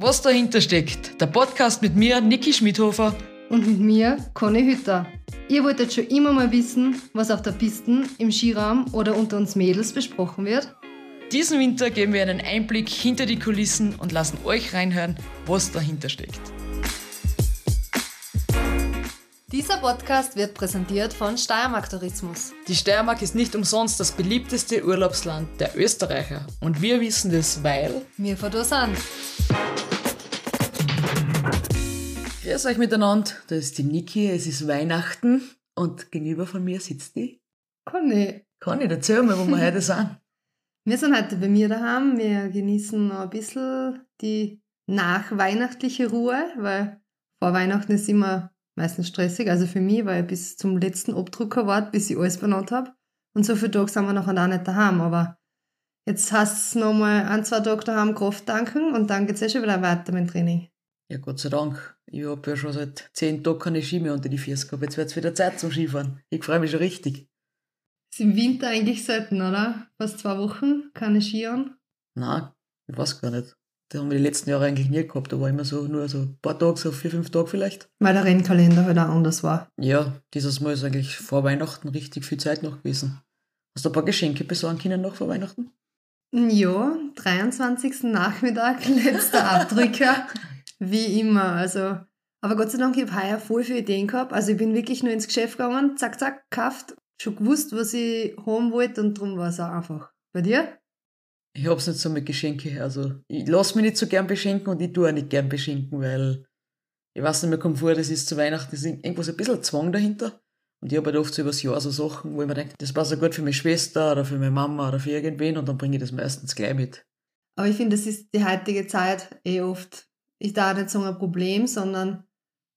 Was dahinter steckt, der Podcast mit mir, Niki Schmidhofer. Und mit mir, Conny Hütter. Ihr wolltet schon immer mal wissen, was auf der Piste, im Skiraum oder unter uns Mädels besprochen wird? Diesen Winter geben wir einen Einblick hinter die Kulissen und lassen euch reinhören, was dahinter steckt. Dieser Podcast wird präsentiert von Steiermark Tourismus. Die Steiermark ist nicht umsonst das beliebteste Urlaubsland der Österreicher. Und wir wissen das, weil wir von da sind. Grüß euch miteinander, da ist die Niki, es ist Weihnachten und gegenüber von mir sitzt die Conny. Conny, erzähl mal, wo wir heute sind. Wir sind heute bei mir daheim, wir genießen noch ein bisschen die nachweihnachtliche Ruhe, weil vor Weihnachten ist immer meistens stressig. Also für mich, weil ich bis zum letzten Abdrucker warte, bis ich alles benannt habe. Und so viele Tage sind wir nachher auch nicht daheim. Aber jetzt hast du nochmal ein, zwei Tage daheim Kraft tanken und dann geht es eh schon wieder weiter mit dem Training. Ja, Gott sei Dank. Ich habe ja schon seit zehn Tagen keine Ski mehr unter die Füße gehabt. Jetzt wird es wieder Zeit zum Skifahren. Ich freue mich schon richtig. Ist im Winter eigentlich selten, oder? Fast zwei Wochen, keine Skiern? Nein, ich weiß gar nicht. Das haben wir die letzten Jahre eigentlich nie gehabt. Da war immer so nur so ein paar Tage, so vier, fünf Tage vielleicht. Weil der Rennkalender halt auch anders war. Ja, dieses Mal ist eigentlich vor Weihnachten richtig viel Zeit noch gewesen. Hast du ein paar Geschenke besorgen können noch vor Weihnachten? Ja, 23. Nachmittag, letzter Abdrücker. wie immer. Also, aber Gott sei Dank, ich habe heuer voll viele Ideen gehabt. Also ich bin wirklich nur ins Geschäft gegangen, zack, zack, gekauft, schon gewusst, was ich haben wollte und darum war es auch einfach. Bei dir? Ich hab's nicht so mit Geschenke. Also, ich lass mich nicht so gern beschenken und ich tue auch nicht gern beschenken, weil ich weiß nicht, mir kommt vor, das ist zu Weihnachten, das ist irgendwas ein bisschen Zwang dahinter. Und ich habe halt oft so übers Jahr so Sachen, wo ich mir denke, das passt ja gut für meine Schwester oder für meine Mama oder für irgendwen und dann bringe ich das meistens gleich mit. Aber ich finde, das ist die heutige Zeit eh oft, ist da nicht so ein Problem, sondern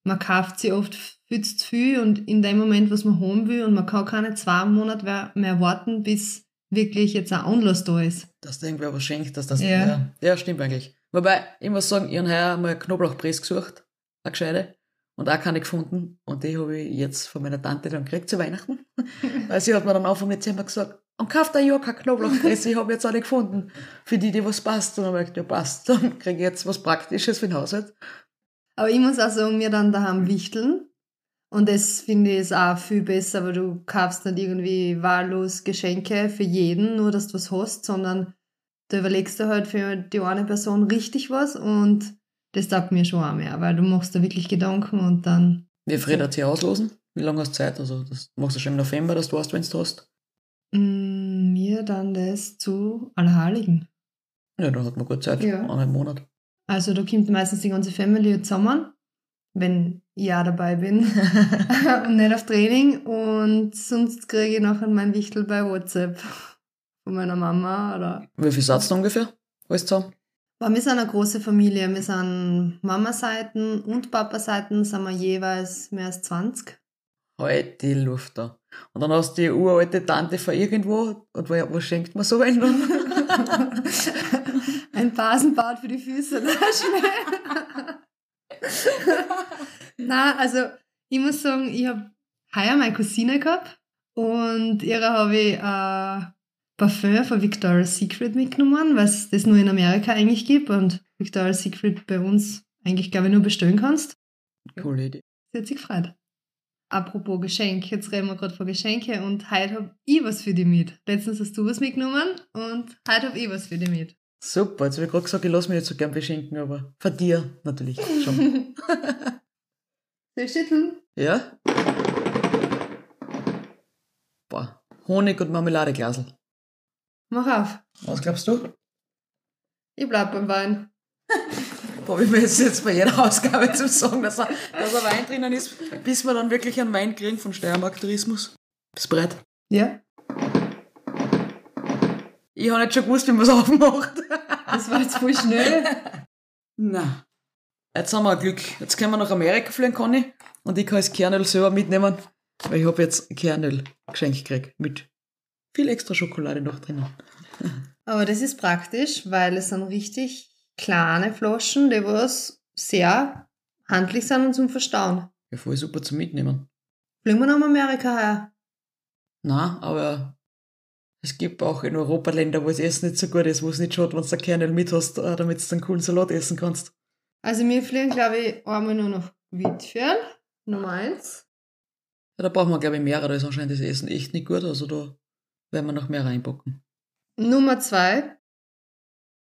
man kauft sie oft viel zu viel und in dem Moment, was man haben will und man kann keine zwei Monate mehr warten, bis wirklich jetzt ein Anlass da ist. Dass da irgendwer was schenkt, dass das. Ja, ja, ja stimmt eigentlich. Wobei, ich muss sagen, ich habe heuer mal Knoblauchpress gesucht, eine gescheite, und auch keine gefunden. Und die habe ich jetzt von meiner Tante dann gekriegt zu Weihnachten. Weil sie hat mir dann Anfang Dezember gesagt, und kauft ein Jahr keine Knoblauchpresse, ich habe jetzt eine gefunden, für die, die was passt. Und dann habe ich gedacht, ja passt, dann kriege ich jetzt was Praktisches für den Haushalt. Aber ich muss auch sagen, wir dann daheim wichteln. Und das finde ich ist auch viel besser, weil du kaufst nicht irgendwie wahllos Geschenke für jeden, nur dass du was hast, sondern du überlegst dir halt für die eine Person richtig was und das taugt mir schon auch mehr, weil du machst da wirklich Gedanken und dann. Wie früh hat sie auslosen? Wie lange hast du Zeit? Also, das machst du schon im November, dass du hast, wenn du hast? Mm, mir dann das zu Allerheiligen. Ja, da hat man gut Zeit, ja. einen Monat. Also da kommt meistens die ganze Family zusammen wenn ich ja dabei bin und nicht auf Training. Und sonst kriege ich nachher mein Wichtel bei WhatsApp von meiner Mama. Oder Wie viel Satz ungefähr? Alles zusammen? wir sind eine große Familie. Wir sind Mama-Seiten und Papa-Seiten sind wir jeweils mehr als 20. Halt die Luft da. Und dann hast du die uralte Tante von irgendwo und wo, wo schenkt man so einen? Ein Basenbad für die Füße. schnell. Na, also ich muss sagen, ich habe heuer meine Cousine gehabt und ihre habe ich äh, Parfüm von Victoria's Secret mitgenommen, weil es das nur in Amerika eigentlich gibt und Victoria's Secret bei uns eigentlich, glaube ich, nur bestellen kannst. Coole Idee. Sie hat sich gefreut. Apropos Geschenk, jetzt reden wir gerade von Geschenke und heute habe ich was für dich mit. Letztens hast du was mitgenommen und heute habe ich was für dich mit. Super, jetzt habe ich gerade gesagt, ich lasse mich nicht so gern beschenken, aber von dir natürlich schon. Soll ich schütteln? Ja. Boah, Honig und Marmeladeglasel. Mach auf. Was glaubst du? Ich bleib beim Wein. Boah, wie wir jetzt bei jeder Ausgabe zu sagen, dass, er, dass ein Wein drinnen ist, bis wir dann wirklich einen Wein kriegen von Steiermark Tourismus. Bist du bereit? Ja. Ich habe nicht schon gewusst, wie man es aufmacht. Das war jetzt voll schnell. Na. Jetzt haben wir Glück. Jetzt können wir nach Amerika fliegen, Conny. Und ich kann das Kernöl selber mitnehmen, weil ich habe jetzt Kernöl geschenkt gekriegt. Mit viel extra Schokolade noch drinnen. Aber das ist praktisch, weil es sind richtig kleine Flaschen, die was sehr handlich sind und zum Verstauen. Ja, voll super zum Mitnehmen. Fliegen wir nach Amerika her? Na, aber es gibt auch in Europa Länder, wo das Essen nicht so gut ist, wo es nicht schaut, wenn du ein Kernel mit hast, äh, damit du einen coolen Salat essen kannst. Also wir fliegen, glaube ich, einmal nur nach Wiedfern, Nummer eins. Ja, da brauchen wir, glaube ich, mehrere. Da ist anscheinend das Essen echt nicht gut. Also da werden wir noch mehr reinpacken. Nummer zwei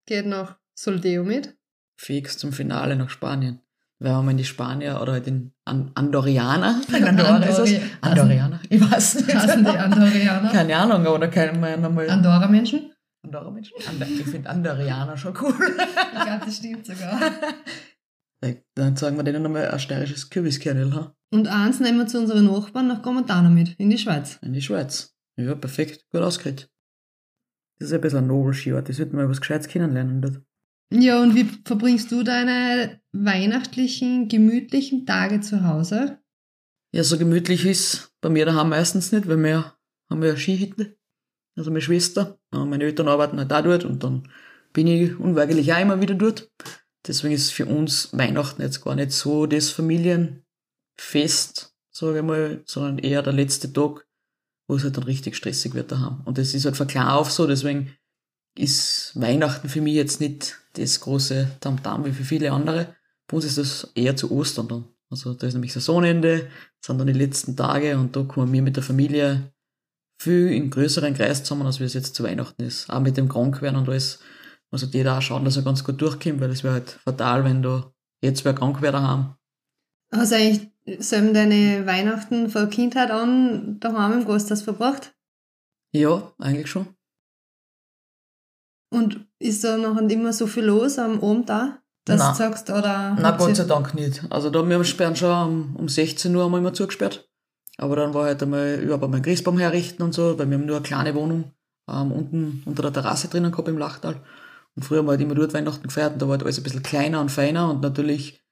geht nach Soldeo mit. Fix zum Finale nach Spanien. Wenn wir in die Spanier oder halt den Andorianer. Andorra ist es? Andorianer? Ich weiß nicht. Hassen die Andorianer? Keine Ahnung, aber da kennen wir nochmal. Andorra-Menschen? Andorra-Menschen? ich finde Andorianer schon cool. ich glaube, das stimmt sogar. Dann zeigen wir denen nochmal ein steirisches Kürbiskernel. Ha? Und eins nehmen wir zu unseren Nachbarn nach Gromontana mit, in die Schweiz. In die Schweiz. Ja, perfekt. Gut ausgeredet. Das ist ein bisschen ein Nobelskiort. Das wird mal was Gescheites kennenlernen dort. Ja, und wie verbringst du deine weihnachtlichen, gemütlichen Tage zu Hause? Ja, so gemütlich ist bei mir daheim meistens nicht, weil wir haben ja Skihütte. Also meine Schwester, meine Eltern arbeiten halt da dort und dann bin ich unweigerlich auch immer wieder dort. Deswegen ist für uns Weihnachten jetzt gar nicht so das Familienfest, sage ich mal, sondern eher der letzte Tag, wo es halt dann richtig stressig wird daheim. Und das ist halt von klar auf so, deswegen ist Weihnachten für mich jetzt nicht das große Tamtam wie für viele andere. Bei uns ist das eher zu Ostern dann. Also da ist nämlich Saisonende, sind dann die letzten Tage und da kommen wir mit der Familie viel in größeren Kreis zusammen, als wie es jetzt zu Weihnachten ist. Auch mit dem Krankwerden und alles. Also jeder auch schauen, dass er ganz gut durchkommt, weil es wäre halt fatal, wenn da jetzt wer krank wäre daheim. Hast du eigentlich selben deine Weihnachten von Kindheit an daheim im Gasthaus verbracht? Ja, eigentlich schon. Und ist da noch immer so viel los am Abend da? Dass Nein. du sagst, oder? Nein, Gott sei Dank nicht. Also da wir sperren schon um, um 16 Uhr immer zugesperrt. Aber dann war halt einmal überhaupt einmal Christbaum herrichten und so, weil wir haben nur eine kleine Wohnung ähm, unten unter der Terrasse drinnen gehabt im Lachtal. Und früher haben wir halt immer dort Weihnachten gefeiert und da war halt alles ein bisschen kleiner und feiner und natürlich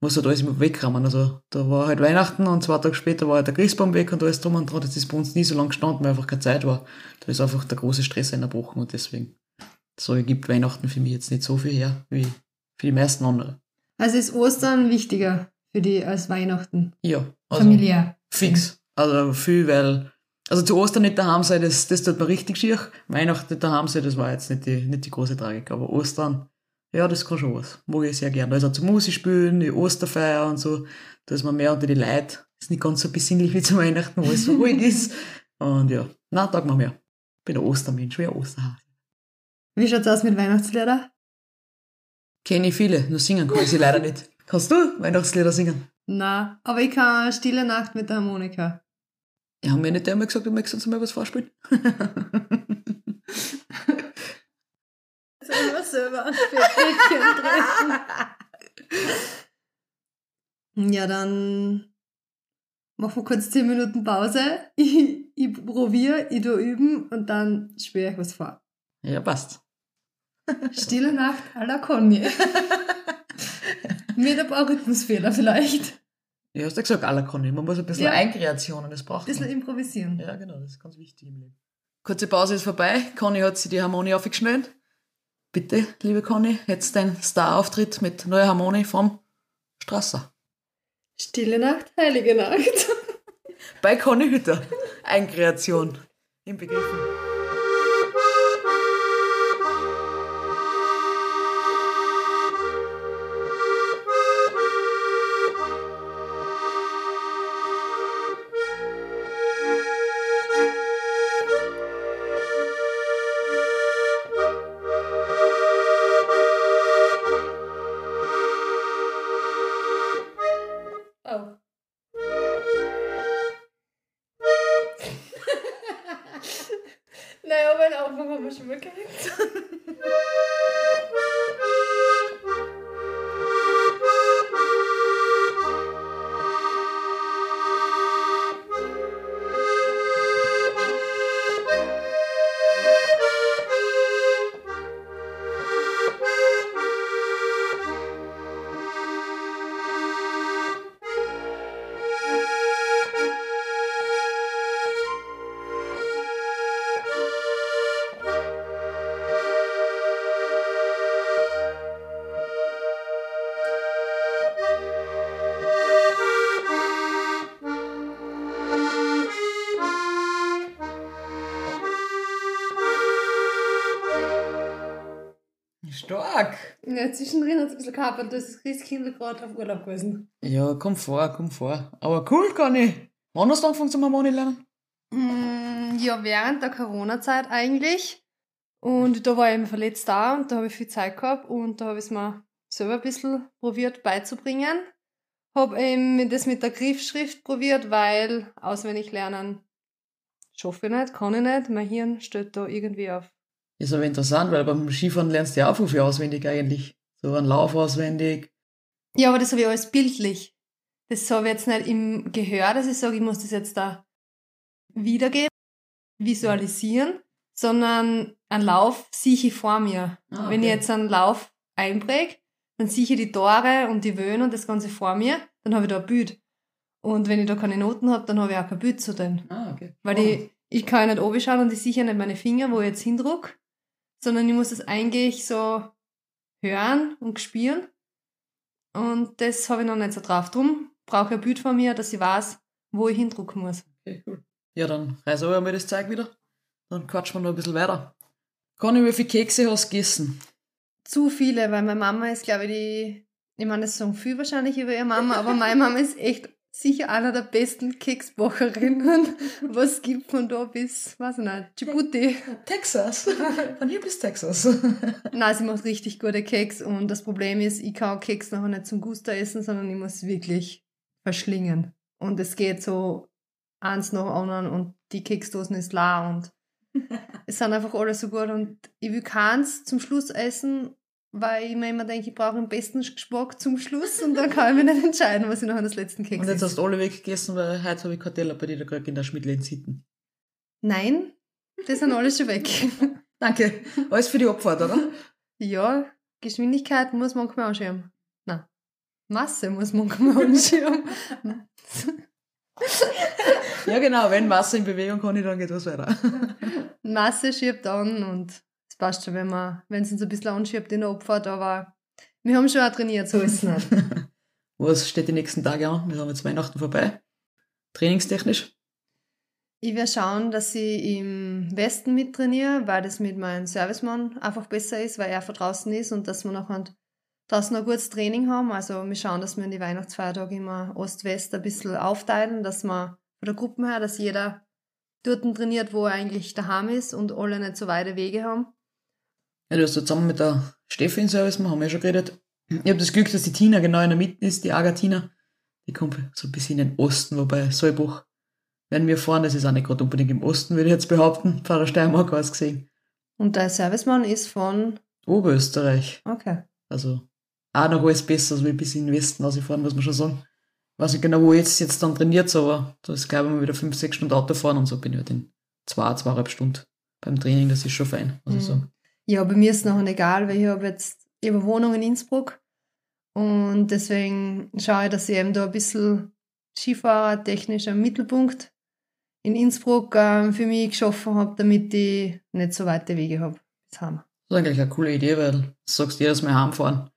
muss halt alles immer wegrammen. Also da war halt Weihnachten und zwei Tage später war halt der Christbaum weg und alles drum und dran. Das ist bei uns nie so lange gestanden, weil einfach keine Zeit war. Da ist einfach der große Stress eingebrochen und deswegen so gibt Weihnachten für mich jetzt nicht so viel her wie für die meisten anderen. Also ist Ostern wichtiger für die als Weihnachten? Ja. Also Familiär. Fix. Also viel, weil, also zu Ostern nicht daheim sein, das, das tut mir richtig schier. Weihnachten nicht daheim sein, das war jetzt nicht die, nicht die große Tragik. Aber Ostern, ja, das kann schon was. Mag ich sehr gerne. Also zum Musik spielen, die Osterfeier und so, da ist man mehr unter die Leute. Ist nicht ganz so besinnlich wie zu Weihnachten, wo es so ruhig ist. Und ja, na, tag mal mehr. Bin ein Ostermensch, wie ein Osterhase. Wie schaut's aus mit Weihnachtslieder? Kenne ich viele, nur singen kann ich sie leider nicht. Kannst du Weihnachtslieder singen? Na, aber ich kann Stille Nacht mit der Harmonika. Ja, haben wir nicht einmal gesagt, du möchtest uns mal was vorspielen? Sollen wir selber ein treffen? Ja, dann machen wir kurz 10 Minuten Pause. Ich, ich probiere, ich tu üben und dann spiele ich was vor. Ja, passt. Stille Nacht à la Conny. Mit ein paar Rhythmusfehler vielleicht. Ja, hast du gesagt, aller Conny. Man muss ein bisschen Ja. Eigenkreationen, das braucht Ein bisschen man. improvisieren. Ja, genau, das ist ganz wichtig im Leben. Kurze Pause ist vorbei. Conny hat sich die Harmonie aufgeschnellt. Bitte, liebe Conny, jetzt dein Star-Auftritt mit neuer Harmonie vom Strasser. Stille Nacht, heilige Nacht. Bei Conny Hütter. Eigenkreation. Inbegriffen. Oh. Zwischendrin hat es ein bisschen gehabt und das ist Christkindl gerade auf Urlaub gewesen. Ja, komm vor, komm vor. Aber cool, kann ich. Wann hast du angefangen zum Harmonie lernen? Mm, ja, während der Corona-Zeit eigentlich. Und da war ich eben verletzt da und da habe ich viel Zeit gehabt und da habe ich es mir selber ein bisschen probiert beizubringen. Habe eben das mit der Griffschrift probiert, weil auswendig lernen schaffe ich nicht, kann ich nicht. Mein Hirn steht da irgendwie auf. Ist aber interessant, weil beim Skifahren lernst du ja auch viel auswendig eigentlich. So einen Lauf auswendig. Ja, aber das habe ich alles bildlich. Das habe ich jetzt nicht im Gehör, dass ich sage, ich muss das jetzt da wiedergeben, visualisieren, sondern einen Lauf sehe ich vor mir. Ah, okay. Wenn ich jetzt einen Lauf einpräge, dann sehe ich die Tore und die Wöhne und das Ganze vor mir, dann habe ich da ein Bild. Und wenn ich da keine Noten habe, dann habe ich auch kein Bild zu denen. Ah, okay. Weil oh. ich, ich kann ja nicht oben schauen und ich sehe ja nicht meine Finger, wo ich jetzt hindruck, sondern ich muss das eigentlich so hören und spüren. Und das habe ich noch nicht so drauf. Drum brauche ich ein Bild von mir, dass ich weiß, wo ich hindrucken muss. Okay, cool. Ja, dann reiß aber mal das Zeug wieder. Dann quatschen wir noch ein bisschen weiter. Conny, wie viele Kekse hast du gegessen? Zu viele, weil meine Mama ist, glaube ich, die. Ich meine, das sagen viel wahrscheinlich über ihre Mama, aber meine Mama ist echt sicher einer der besten Keksbacherinnen, was es gibt von da bis, weiß ich nicht, Djibouti. Texas. Von hier bis Texas. Nein, sie macht richtig gute Keks und das Problem ist, ich kann Keks nachher nicht zum Guster essen, sondern ich muss wirklich verschlingen. Und es geht so eins nach anderen und die Keksdosen ist leer und es sind einfach alle so gut und ich will keins zum Schluss essen weil ich mir immer denke, ich brauche den besten Geschmack zum Schluss und dann kann ich mich nicht entscheiden, was ich noch an das letzten Keks Und jetzt hast du alle weggegessen, weil heute habe ich Karteller bei dir da gerade in der Schmidle sitten. Nein, die sind alle schon weg. Danke. Alles für die Abfahrt, oder? Ja, Geschwindigkeit muss manchmal anschirmen. Nein, Masse muss manchmal anschirmen. ja genau, wenn Masse in Bewegung kann, dann geht was weiter. Masse schiebt an und passt schon, wenn man, wenn es uns ein bisschen anschiebt in der Abfahrt, aber wir haben schon auch trainiert, so ist es nicht. Was steht die nächsten Tage an? Wir haben jetzt Weihnachten vorbei. Trainingstechnisch? Ich werde schauen, dass ich im Westen mittrainiere, weil das mit meinem Servicemann einfach besser ist, weil er von draußen ist und dass wir nachher draußen ein gutes Training haben. Also wir schauen, dass wir in die Weihnachtsfeiertage immer Ost-West ein bisschen aufteilen, dass wir von der Gruppe her, dass jeder dort trainiert, wo er eigentlich daheim ist und alle nicht so weite Wege haben. Ja, du hast ja zusammen mit der Steffi in Service, haben wir ja schon geredet. Ich habe das Glück, dass die Tina genau in der Mitte ist, die Agatina. Die kommt so ein bisschen in den Osten, wobei Solbuch, wenn wir fahren, das ist auch nicht gerade unbedingt im Osten, würde ich jetzt behaupten, der Steiermark aus gesehen. Und der Servicemann ist von? Oberösterreich. Okay. Also auch noch alles besser, als wir bis in den Westen ausfahren, muss man schon sagen. Ich weiß nicht genau, wo jetzt, jetzt dann trainiert, aber da ist, glaube ich, mal wieder fünf, sechs Stunden Auto fahren und so bin ich halt in zwei, zweieinhalb Stunden beim Training, das ist schon fein, muss mhm. ich sagen. Ja, bei mir ist es noch egal, weil ich habe jetzt eben Wohnung in Innsbruck und deswegen schaue ich, dass ich eben da ein bisschen Skifahrer technisch am Mittelpunkt in Innsbruck ähm, für mich geschaffen habe, damit ich nicht so weite Wege habe bis heim. Das ist eigentlich eine coole Idee, weil du sagst jedes Mal heimfahren.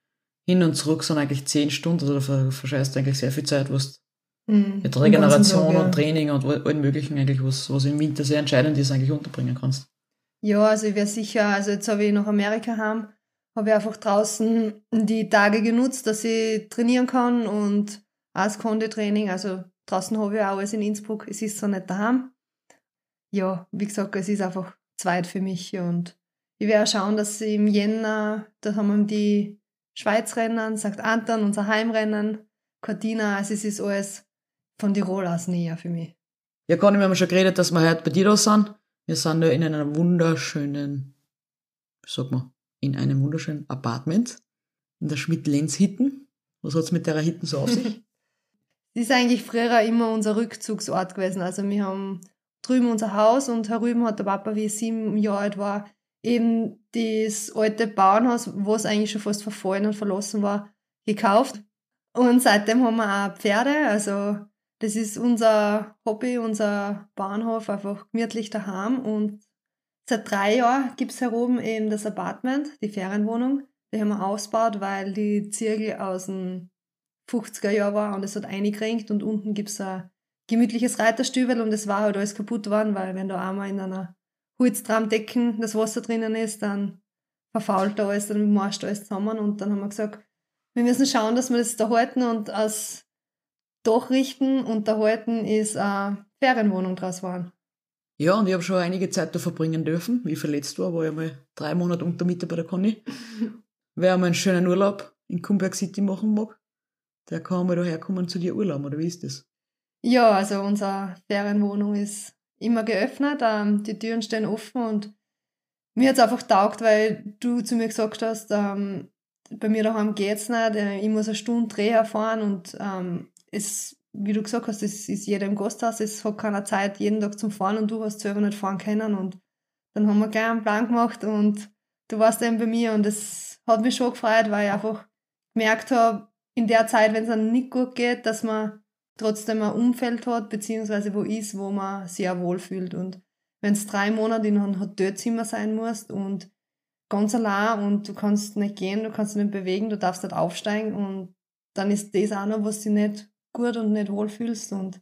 Hin und zurück sind eigentlich zehn Stunden, also da verscheißt du eigentlich sehr viel Zeit, was mhm. mit Regeneration Tag, ja. und Training und allem möglichen eigentlich, was, was im Winter sehr entscheidend ist, eigentlich unterbringen kannst. Ja, also ich wäre sicher, also jetzt habe ich nach Amerika heim, habe ich einfach draußen die Tage genutzt, dass ich trainieren kann und auch das Konditraining, also draußen habe ich auch alles in Innsbruck, es ist so nicht daheim. Ja, wie gesagt, es ist einfach zweit für mich und ich werde schauen, dass im Jänner, da haben wir die Schweizrennen, sagt Anton, unser Heimrennen, Cortina, also es ist alles von Tirol aus näher für mich. Ja, Conny, wir haben schon geredet, dass wir heute bei dir da sind. Wir sind da in einem wunderschönen, sag mal, in einem wunderschönen Apartment in der Schmidt-Lenz-Hitten. Was hat es mit der Hitten so auf sich? Das ist eigentlich früher immer unser Rückzugsort gewesen. Also wir haben drüben unser Haus und herüben hat der Papa, wie ich sieben Jahre alt war, eben das alte Bauernhaus, was eigentlich schon fast verfallen und verlassen war, gekauft. Und seitdem haben wir auch Pferde, also das ist unser Hobby, unser Bahnhof, einfach gemütlich daheim. Und seit drei Jahren gibt es hier oben eben das Apartment, die Ferienwohnung. Die haben wir ausgebaut, weil die Zirkel aus den 50er Jahren war und es hat eingekringt und unten gibt es ein gemütliches Reiterstübel und es war halt alles kaputt worden, weil wenn da einmal in einer Holztramdecken das Wasser drinnen ist, dann verfault alles, dann marscht alles zusammen und dann haben wir gesagt, wir müssen schauen, dass wir das da halten und als doch richten und da halten ist eine Ferienwohnung draus waren. Ja, und ich habe schon einige Zeit da verbringen dürfen. Wie verletzt war, war ich mal drei Monate unter Mitte bei der Conny. Wer einmal einen schönen Urlaub in Kumberg City machen mag, der kann mal daherkommen zu dir Urlaub, oder wie ist das? Ja, also unsere Ferienwohnung ist immer geöffnet, ähm, die Türen stehen offen und mir hat es einfach taugt, weil du zu mir gesagt hast, ähm, bei mir daheim geht's nicht, äh, ich muss eine Stunde Dreher fahren und ähm, es wie du gesagt hast, es ist jeder im Gasthaus, es hat keiner Zeit, jeden Tag zum Fahren und du hast selber nicht fahren können. Und dann haben wir gleich einen Plan gemacht und du warst eben bei mir und es hat mich schon gefreut, weil ich einfach gemerkt habe, in der Zeit, wenn es einem nicht gut geht, dass man trotzdem ein Umfeld hat, beziehungsweise wo ist, wo man sich auch wohlfühlt. Und wenn es drei Monate in einem Hotelzimmer sein muss und ganz allein und du kannst nicht gehen, du kannst dich nicht bewegen, du darfst nicht aufsteigen und dann ist das auch noch, was dich nicht gut und nicht wohlfühlst. Und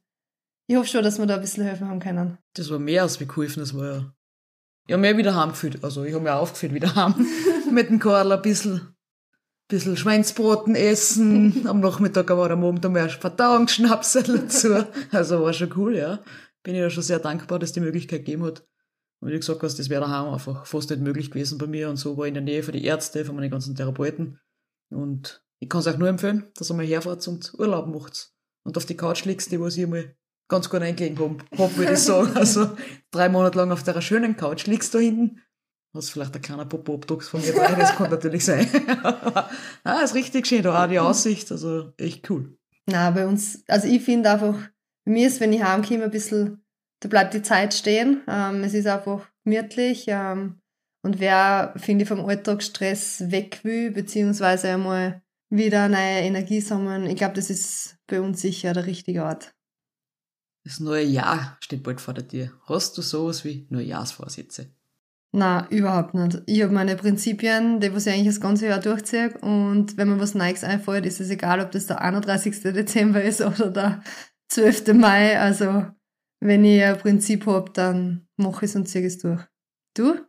ich hoffe schon, dass wir da ein bisschen helfen haben können. Das war mehr als wie geholfen, das war ja. Ich habe mehr wieder heimgefühlt. Also ich habe mir aufgeführt wieder heim. Mit dem Karl ein bisschen, bisschen Schweinsbraten essen. Am Nachmittag war am Abend mehr Verdauungsschnapsel dazu. Also war schon cool, ja. Bin ich ja schon sehr dankbar, dass die Möglichkeit gegeben hat. Und wie gesagt hast, das wäre daheim einfach fast nicht möglich gewesen bei mir. Und so war ich in der Nähe von den Ärzten, von meinen ganzen Therapeuten. Und ich kann es auch nur empfehlen, dass ihr mal herfahrt und Urlaub macht und auf die Couch liegst, die was ich mal ganz gut eingelegen habe, hab, würde ich sagen. Also drei Monate lang auf der schönen Couch liegst du da hinten. Hast vielleicht ein kleiner Popo-Obdrucks von mir dabei, das kann natürlich sein. ah, ist richtig schön, da auch die Aussicht, also echt cool. Na, bei uns, also ich finde einfach, bei mir ist, wenn ich heimkomme, ein bisschen, da bleibt die Zeit stehen. Ähm, es ist einfach gemütlich. Ähm, und wer, finde ich, vom Alltagsstress weg will, beziehungsweise einmal wieder neue Energie sammeln. Ich glaube, das ist bei uns sicher der richtige Ort. Das neue Jahr steht bald vor der Tür. Hast du sowas wie Neujahrsvorsätze? Na, überhaupt nicht. Ich habe meine Prinzipien, die was ich eigentlich das ganze Jahr durchziehe. Und wenn mir was Neues einfällt, ist es egal, ob das der 31. Dezember ist oder der 12. Mai. Also, wenn ich ein Prinzip habe, dann mache ich es und ziehe es durch. Du?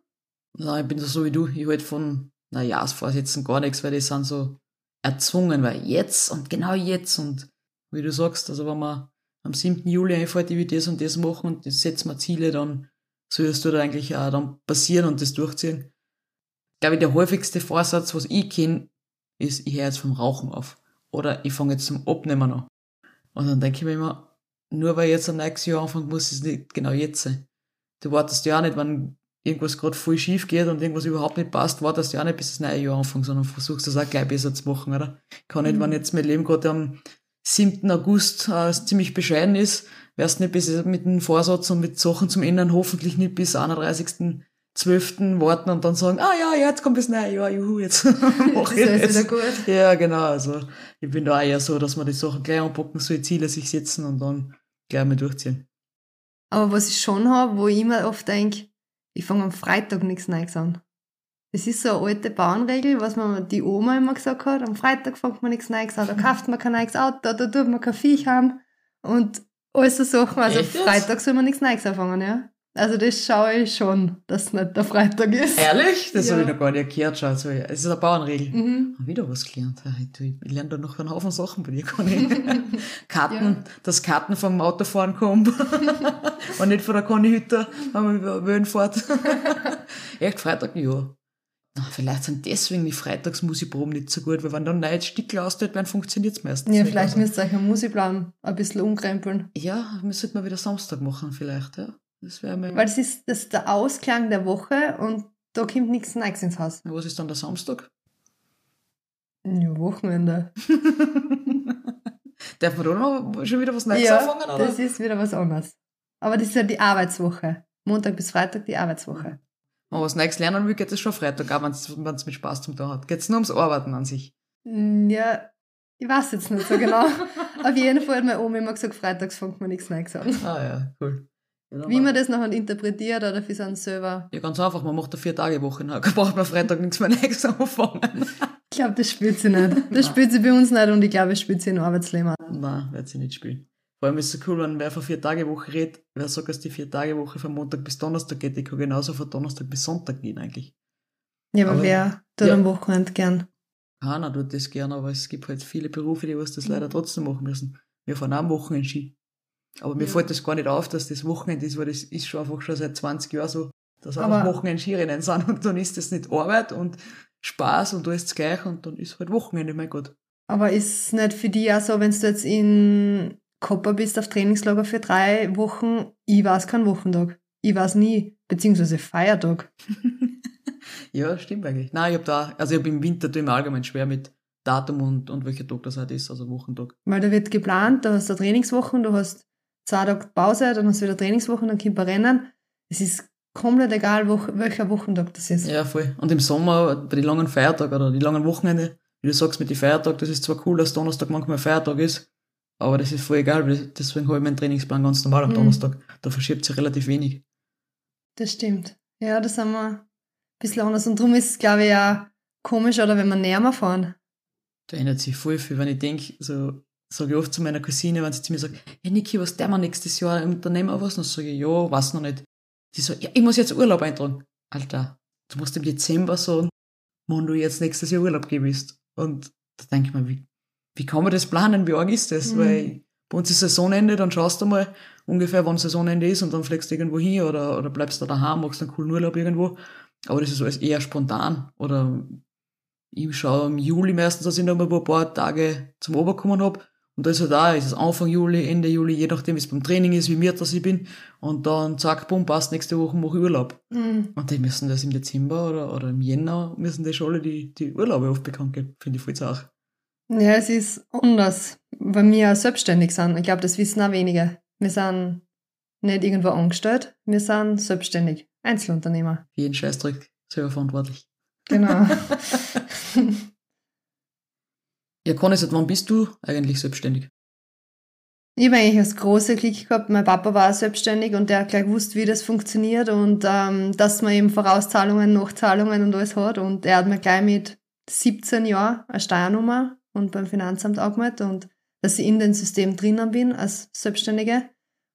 Nein, ich bin so wie du. Ich halte von Neujahrsvorsätzen gar nichts, weil die sind so erzwungen, weil jetzt und genau jetzt und wie du sagst, also wenn man am 7. Juli einfällt, ich will das und das machen und das setzen wir Ziele, dann soll das dort eigentlich auch dann passieren und das durchziehen. Ich der häufigste Vorsatz, was ich kenne, ist, ich höre jetzt vom Rauchen auf. Oder ich fange jetzt zum Abnehmen an. Und dann denke ich mir immer, nur weil jetzt ein nächstes Jahr anfangen muss es nicht genau jetzt sein. Du wartest ja auch nicht, wenn irgendwas gerade voll schief geht und irgendwas überhaupt nicht passt, wartest du ja nicht bis das neue Jahr anfängt, sondern versuchst das auch gleich besser zu machen, oder? Ich kann nicht, mhm. wenn jetzt mein Leben gerade am 7. August äh, ziemlich bescheiden ist, wärst nicht bis mit dem Vorsatz und mit Sachen zum Ändern hoffentlich nicht bis 31.12. warten und dann sagen, ah ja, jetzt kommt das neue Jahr, juhu, jetzt mach ich das. Wieder gut. Ja, genau, also ich bin da auch eher so, dass man die Sachen gleich anpacken, so Ziele sich setzen und dann gleich mal durchziehen. Aber was ich schon habe, wo ich immer oft denke, ich fange am Freitag nichts Neues an. Das ist so eine alte Bauernregel, was man die Oma immer gesagt hat. Am Freitag fängt man nichts Neues an. Da kauft man kein neues Auto, da tut man kein Viech haben. Und alles so Sachen. Also Echt? Freitag soll man nichts Neues anfangen, ja. Also das schaue ich schon, dass es nicht der Freitag ist. Ehrlich? Das ja. habe ich noch gar nicht gehört. Schau. Also, es ist eine Bauernregel. Mhm. Wieder was gelernt. Ich lerne da noch einen Haufen Sachen bei dir. Ich. Karten, ja. dass Karten vom Autofahren kommen. Und nicht von der Conny Hütter, wenn man über Wöhn fährt. Echt Freitag? Ja. Vielleicht sind deswegen die Freitagsmusikproben nicht so gut, weil wenn dann neue Stickel ausgeht werden, funktioniert es meistens. Ja, vielleicht also. müsst ihr euch einen Musikplan ein bisschen umkrempeln. Ja, sollten mal wieder Samstag machen, vielleicht, ja. Das wäre mal. Weil das ist, das ist der Ausklang der Woche und da kommt nichts Neues ins Haus. Was ist dann der Samstag? Ja, Wochenende. Darf man da noch schon wieder was Neues ja, anfangen? Oder? Das ist wieder was anderes. Aber das ist ja die Arbeitswoche. Montag bis Freitag die Arbeitswoche. Wenn man was Neues lernen will, geht es schon Freitag, auch wenn es mit Spaß zum Tag hat. Geht es nur ums Arbeiten an sich? Mm, ja, ich weiß jetzt nicht so genau. Auf jeden Fall hat meine Oma immer gesagt, freitags fängt man nichts Neues an. Ah ja, cool. Wie man das nachher interpretiert oder für seinen selber. Ja, ganz einfach, man macht eine Vier-Tage-Woche. Dann braucht man Freitag nichts mehr Neues anfangen. ich glaube, das spielt sie nicht. Das spielt sie bei uns nicht und ich glaube, es spielt sie im Arbeitsleben Nein, wird sie nicht spielen. Vor allem ist es so cool, wenn wer von Vier-Tage-Woche redet, wer sagt, dass die Vier-Tage-Woche von Montag bis Donnerstag geht, die kann genauso von Donnerstag bis Sonntag gehen eigentlich. Ja, aber, aber wer tut ja. am Wochenende gern? Keiner tut das gern, aber es gibt halt viele Berufe, die was das leider trotzdem machen müssen. Wir fahren auch am Wochenende Ski. Aber mir ja. fällt das gar nicht auf, dass das Wochenende ist, weil das ist schon einfach schon seit 20 Jahren so, dass einfach Wochenende Skirennen sind und dann ist das nicht Arbeit und Spaß und alles gleich und dann ist halt Wochenende, mein Gott. Aber ist nicht für dich auch so, wenn du jetzt in Kopper bist auf Trainingslager für drei Wochen, ich weiß keinen Wochentag. Ich weiß nie, beziehungsweise Feiertag. ja, stimmt eigentlich. Nein, ich habe da, also ich habe im Winter im Allgemeinen schwer mit Datum und, und welcher Tag das halt ist, also Wochentag. Weil da wird geplant, da hast du Trainingswochen, du hast zwei Tage Pause, dann hast du wieder Trainingswochen, dann kommt ein Rennen. Es ist komplett egal, wo, welcher Wochentag das ist. Ja, voll. Und im Sommer, bei den langen Feiertagen oder die langen Wochenende, wie du sagst mit den Feiertagen, das ist zwar cool, dass Donnerstag manchmal Feiertag ist, aber das ist voll egal, deswegen habe ich meinen Trainingsplan ganz normal am mhm. Donnerstag. Da verschiebt sich relativ wenig. Das stimmt. Ja, das haben wir ein bisschen anders. Und darum ist es, glaube ich, ja komisch, oder wenn wir näher fahren. Da ändert sich voll viel, wenn ich denke, so sage ich oft zu meiner Cousine, wenn sie zu mir sagt, hey Niki, was der wir nächstes Jahr im Unternehmen was? Dann sage ich, ja, weiß noch nicht. Sie sagt, ja, ich muss jetzt Urlaub eintragen. Alter, du musst im Dezember sagen, wann du jetzt nächstes Jahr Urlaub willst. Und da denke ich mir, wie, wie kann man das planen? Wie arg ist das? Mhm. Weil bei uns ist Saisonende, dann schaust du mal ungefähr, wann Saisonende ist und dann fliegst du irgendwo hin oder, oder bleibst da daheim, machst einen coolen Urlaub irgendwo. Aber das ist alles eher spontan. Oder ich schaue im Juli meistens, dass ich noch mal ein paar Tage zum Oberkommen hab und da ist halt auch, ist es Anfang Juli, Ende Juli, je nachdem, wie es beim Training ist, wie mir das ich bin. Und dann zack, bumm, passt, nächste Woche mache ich Urlaub. Mhm. Und die müssen das im Dezember oder, oder im Jänner, müssen die schon alle die, die Urlaube oft bekannt geben. Finde ich voll zart. Ja, es ist anders, weil wir selbstständig sind. Ich glaube, das wissen auch wenige. Wir sind nicht irgendwo angestellt, wir sind selbstständig. Einzelunternehmer. Jeden Scheißdreck selber verantwortlich. Genau. Ja, Conny, seit wann bist du eigentlich selbstständig? Ich habe eigentlich das große Glück gehabt, mein Papa war selbstständig und der hat gleich gewusst, wie das funktioniert und ähm, dass man eben Vorauszahlungen, Nachzahlungen und alles hat. Und er hat mir gleich mit 17 Jahren eine Steuernummer und beim Finanzamt angemeldet und dass ich in dem System drinnen bin als Selbstständige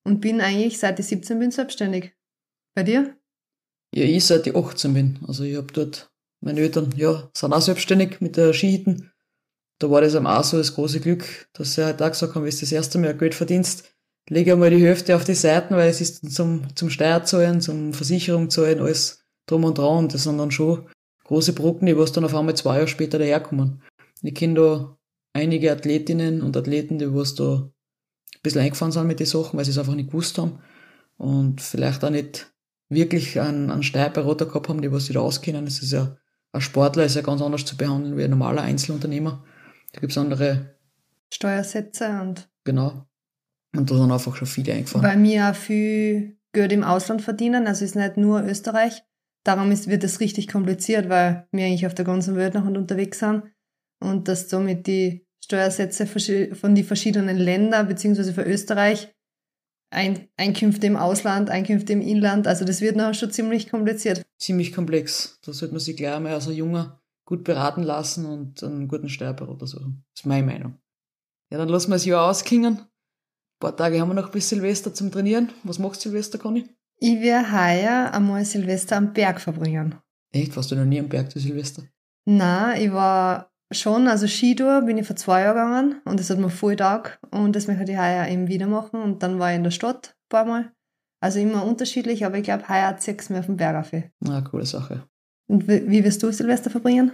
und bin eigentlich, seit ich 17 bin, selbstständig. Bei dir? Ja, ich seit ich 18 bin. Also ich habe dort, meine Eltern, ja, sind auch selbstständig mit der Skihütten da war das am so das große Glück, dass sie halt auch gesagt haben, wenn du das erste Mal Geld verdienst, lege einmal die Hälfte auf die Seiten, weil es ist zum, zum Steuerzahlen, zum Versicherung zahlen, alles drum und dran. Das sind dann schon große Brocken, die was dann auf einmal zwei Jahre später daherkommen. Ich kenne da einige Athletinnen und Athleten, die was da ein bisschen eingefahren sind mit den Sachen, weil sie es einfach nicht gewusst haben. Und vielleicht auch nicht wirklich einen, einen Steuerberater gehabt haben, die was sich da auskennen. Das ist ja, ein Sportler ist ja ganz anders zu behandeln wie ein normaler Einzelunternehmer. Da gibt es andere Steuersätze und. Genau. Und da sind einfach schon viele eingefahren. Weil wir auch viel Geld im Ausland verdienen, also ist nicht nur Österreich. Darum ist, wird es richtig kompliziert, weil wir eigentlich auf der ganzen Welt noch unterwegs sind und dass somit die Steuersätze von den verschiedenen Ländern beziehungsweise für Österreich ein, Einkünfte im Ausland, Einkünfte im Inland, also das wird noch schon ziemlich kompliziert. Ziemlich komplex. Da sollte man sich gleich einmal als ein junger gut beraten lassen und einen guten Steuerberater suchen. Das ist meine Meinung. Ja, dann lassen wir das Jahr ausklingen. Ein paar Tage haben wir noch bis Silvester zum Trainieren. Was machst du Silvester, Conny? Ich werde heuer einmal Silvester am Berg verbringen. Echt? Warst du noch nie am Berg zu Silvester? Nein, ich war schon, also Skitour bin ich vor zwei Jahren gegangen und das hat mir voll Tag und das möchte ich heuer eben wieder machen und dann war ich in der Stadt ein paar Mal. Also immer unterschiedlich, aber ich glaube, heuer ziehe ich mir auf den Berg auf. Na, coole Sache. Und wie wirst du Silvester verbringen?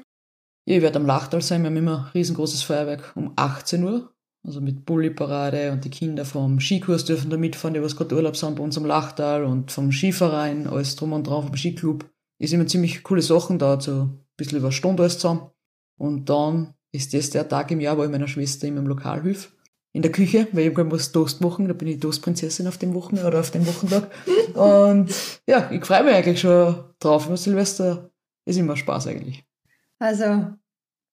Ja, ich werde am Lachtal sein. Wir haben immer ein riesengroßes Feuerwerk um 18 Uhr. Also mit Bulli-Parade und die Kinder vom Skikurs dürfen da mitfahren, die was gerade Urlaub sind bei uns am Lachtal und vom Skiverein, alles drum und dran, vom Skiclub. Ist immer ziemlich coole Sachen da, so ein bisschen über eine Stunde alles zusammen. Und dann ist das der Tag im Jahr, wo ich meiner Schwester immer im Lokal hilf. In der Küche, weil ich muss Toast machen, da bin ich Toastprinzessin auf dem Wochenende oder auf dem Wochentag. und ja, ich freue mich eigentlich schon drauf. Silvester ist immer Spaß eigentlich. Also,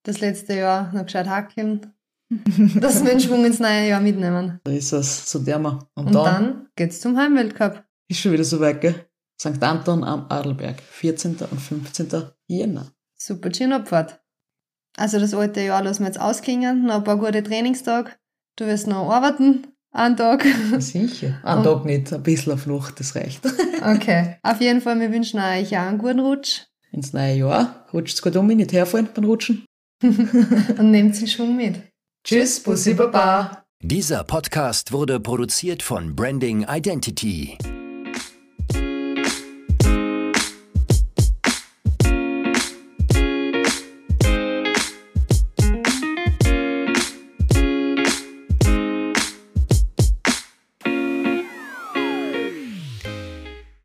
das letzte Jahr noch gescheit hackeln, dass wir den Schwung ins neue Jahr mitnehmen. Da ist es, so der mal. Und, Und dann, dann geht's zum Heimweltcup. Ist schon wieder so weit, gell? St. Anton am Adelberg, 14. und 15. Jänner. Super schön Abfahrt. Also das alte Jahr lassen wir jetzt ausklingen, noch ein paar gute Trainingstage. Du wirst noch arbeiten, einen Tag. Sicher. Einen Tag nicht, ein bisschen auf Nacht, das reicht. okay. Auf jeden Fall, wir wünschen euch auch einen guten Rutsch ins neue Jahr. Rutscht's gut um, nicht herfallen beim Rutschen. Und nehmt den Schwung mit. Tschüss, Bussi Baba. Dieser Podcast wurde produziert von Branding Identity.